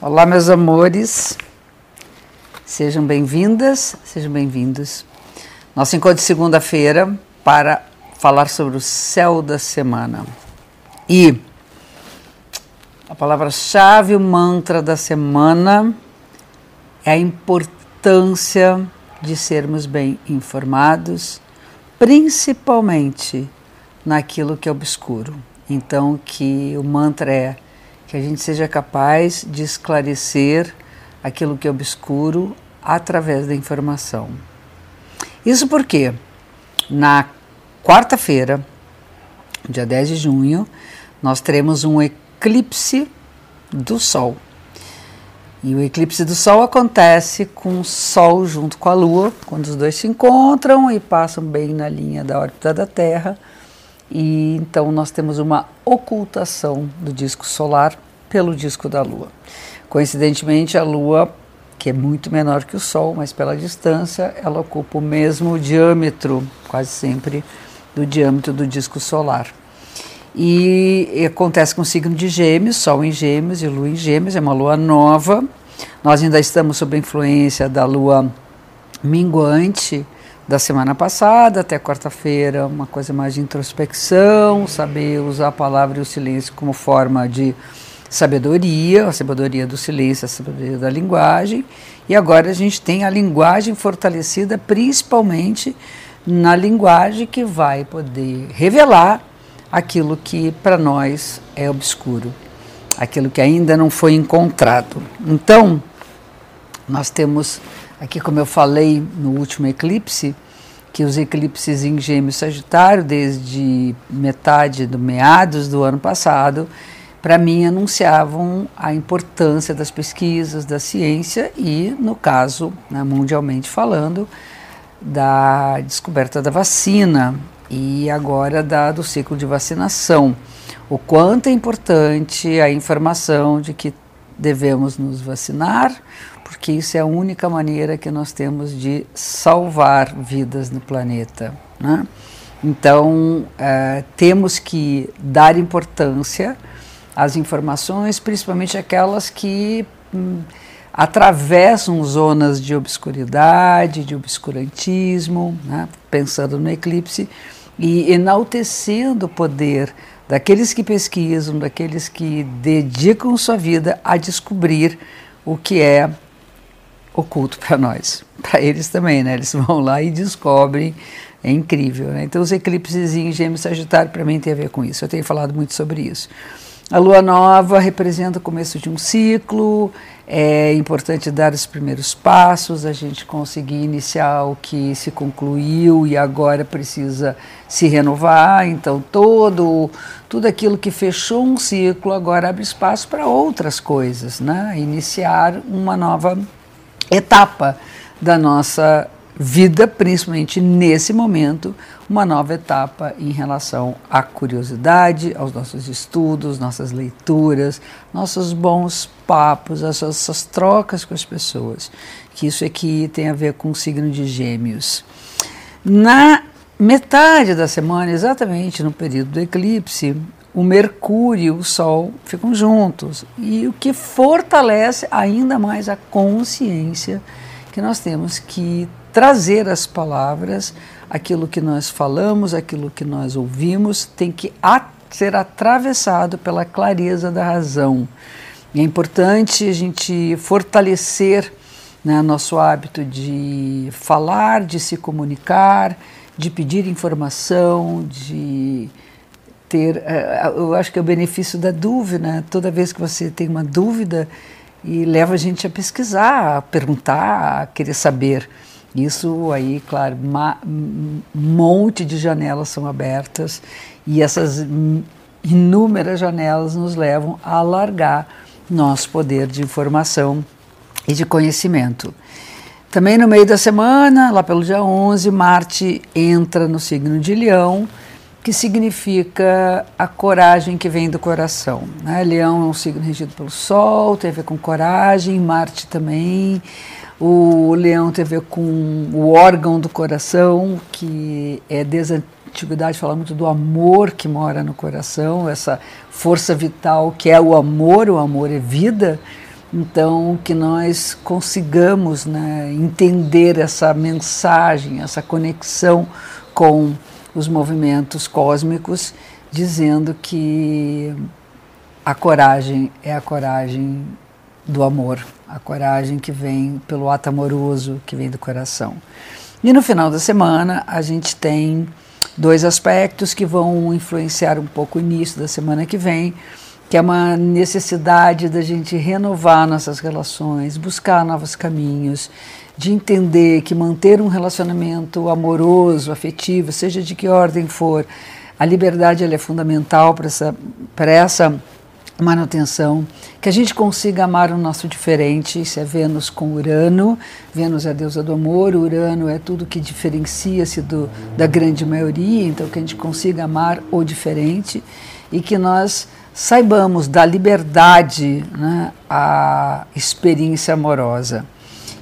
Olá, meus amores. Sejam bem-vindas, sejam bem-vindos. Nosso encontro de segunda-feira para falar sobre o céu da semana. E a palavra-chave, o mantra da semana é a importância de sermos bem informados, principalmente naquilo que é obscuro. Então, que o mantra é que a gente seja capaz de esclarecer aquilo que é obscuro através da informação. Isso porque na quarta-feira, dia 10 de junho, nós teremos um eclipse do Sol. E o eclipse do Sol acontece com o Sol junto com a Lua, quando os dois se encontram e passam bem na linha da órbita da Terra e então nós temos uma ocultação do disco solar pelo disco da Lua. Coincidentemente, a Lua, que é muito menor que o Sol, mas pela distância, ela ocupa o mesmo diâmetro, quase sempre, do diâmetro do disco solar. E, acontece com o signo de Gêmeos, Sol em Gêmeos e Lua em Gêmeos, é uma lua nova. Nós ainda estamos sob a influência da lua minguante, da semana passada até quarta-feira, uma coisa mais de introspecção, saber usar a palavra e o silêncio como forma de sabedoria, a sabedoria do silêncio, a sabedoria da linguagem. E agora a gente tem a linguagem fortalecida, principalmente na linguagem que vai poder revelar aquilo que para nós é obscuro, aquilo que ainda não foi encontrado. Então, nós temos Aqui, como eu falei no último eclipse, que os eclipses em Gêmeos Sagitário, desde metade do meados do ano passado, para mim anunciavam a importância das pesquisas, da ciência e, no caso, né, mundialmente falando, da descoberta da vacina e agora da, do ciclo de vacinação. O quanto é importante a informação de que devemos nos vacinar, porque isso é a única maneira que nós temos de salvar vidas no planeta. Né? Então, é, temos que dar importância às informações, principalmente aquelas que hum, atravessam zonas de obscuridade, de obscurantismo, né? pensando no eclipse, e enaltecendo o poder daqueles que pesquisam, daqueles que dedicam sua vida a descobrir o que é oculto para nós. Para eles também, né? Eles vão lá e descobrem. É incrível, né? Então, os eclipses em Gêmeos Sagitário, para mim, tem a ver com isso. Eu tenho falado muito sobre isso. A lua nova representa o começo de um ciclo, é importante dar os primeiros passos, a gente conseguir iniciar o que se concluiu e agora precisa se renovar. Então, todo, tudo aquilo que fechou um ciclo agora abre espaço para outras coisas, né? Iniciar uma nova etapa da nossa vida, principalmente nesse momento, uma nova etapa em relação à curiosidade, aos nossos estudos, nossas leituras, nossos bons papos, as nossas trocas com as pessoas, que isso aqui tem a ver com o signo de Gêmeos. Na metade da semana, exatamente no período do eclipse, o Mercúrio e o Sol ficam juntos, e o que fortalece ainda mais a consciência que nós temos que trazer as palavras, aquilo que nós falamos, aquilo que nós ouvimos, tem que ser atravessado pela clareza da razão. E é importante a gente fortalecer né, nosso hábito de falar, de se comunicar, de pedir informação, de ter, eh, eu acho que é o benefício da dúvida, né? toda vez que você tem uma dúvida e leva a gente a pesquisar, a perguntar, a querer saber. Isso aí, claro, um monte de janelas são abertas e essas inúmeras janelas nos levam a alargar nosso poder de informação e de conhecimento. Também no meio da semana, lá pelo dia 11, Marte entra no signo de Leão que significa a coragem que vem do coração. Né? Leão é um signo regido pelo Sol, tem a ver com coragem, Marte também. O leão tem a ver com o órgão do coração, que é desde a antiguidade fala muito do amor que mora no coração, essa força vital que é o amor, o amor é vida. Então, que nós consigamos né, entender essa mensagem, essa conexão com os movimentos cósmicos, dizendo que a coragem é a coragem do amor, a coragem que vem pelo ato amoroso, que vem do coração. E no final da semana, a gente tem dois aspectos que vão influenciar um pouco o início da semana que vem que é uma necessidade da gente renovar nossas relações, buscar novos caminhos, de entender que manter um relacionamento amoroso, afetivo, seja de que ordem for, a liberdade é fundamental para essa, essa manutenção, que a gente consiga amar o nosso diferente, isso é Vênus com Urano, Vênus é a deusa do amor, Urano é tudo que diferencia-se da grande maioria, então que a gente consiga amar o diferente e que nós saibamos da liberdade né, a experiência amorosa.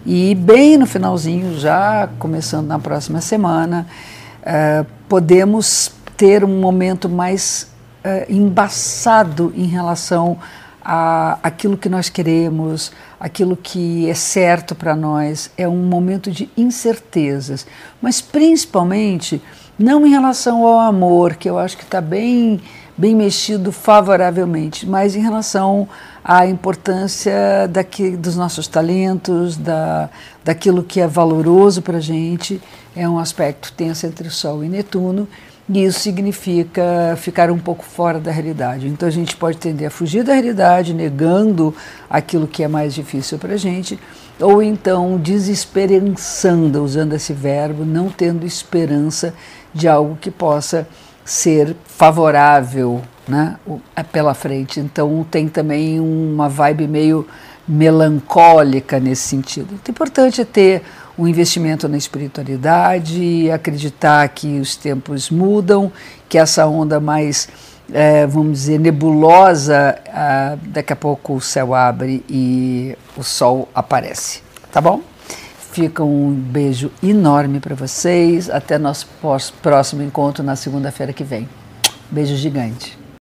E bem no finalzinho, já começando na próxima semana, eh, podemos ter um momento mais eh, embaçado em relação a aquilo que nós queremos, aquilo que é certo para nós. É um momento de incertezas, mas principalmente não em relação ao amor, que eu acho que está bem bem mexido favoravelmente, mas em relação à importância daqui, dos nossos talentos, da, daquilo que é valoroso para a gente, é um aspecto tenso entre Sol e Netuno, e isso significa ficar um pouco fora da realidade. Então a gente pode tender a fugir da realidade, negando aquilo que é mais difícil para a gente, ou então desesperançando, usando esse verbo, não tendo esperança de algo que possa ser favorável né, é pela frente. Então tem também uma vibe meio melancólica nesse sentido. O importante é ter um investimento na espiritualidade, acreditar que os tempos mudam, que essa onda mais, é, vamos dizer, nebulosa, daqui a pouco o céu abre e o sol aparece. Tá bom? Fica um beijo enorme para vocês. Até nosso próximo encontro na segunda-feira que vem. Beijo gigante.